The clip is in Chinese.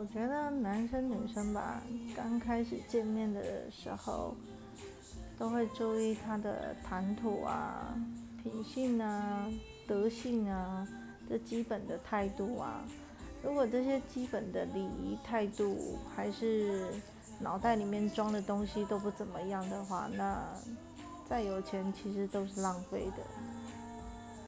我觉得男生女生吧刚开始见面的时候都会注意他的谈吐啊品性啊德性啊这基本的态度啊。如果这些基本的礼仪态度还是脑袋里面装的东西都不怎么样的话那再有钱其实都是浪费的。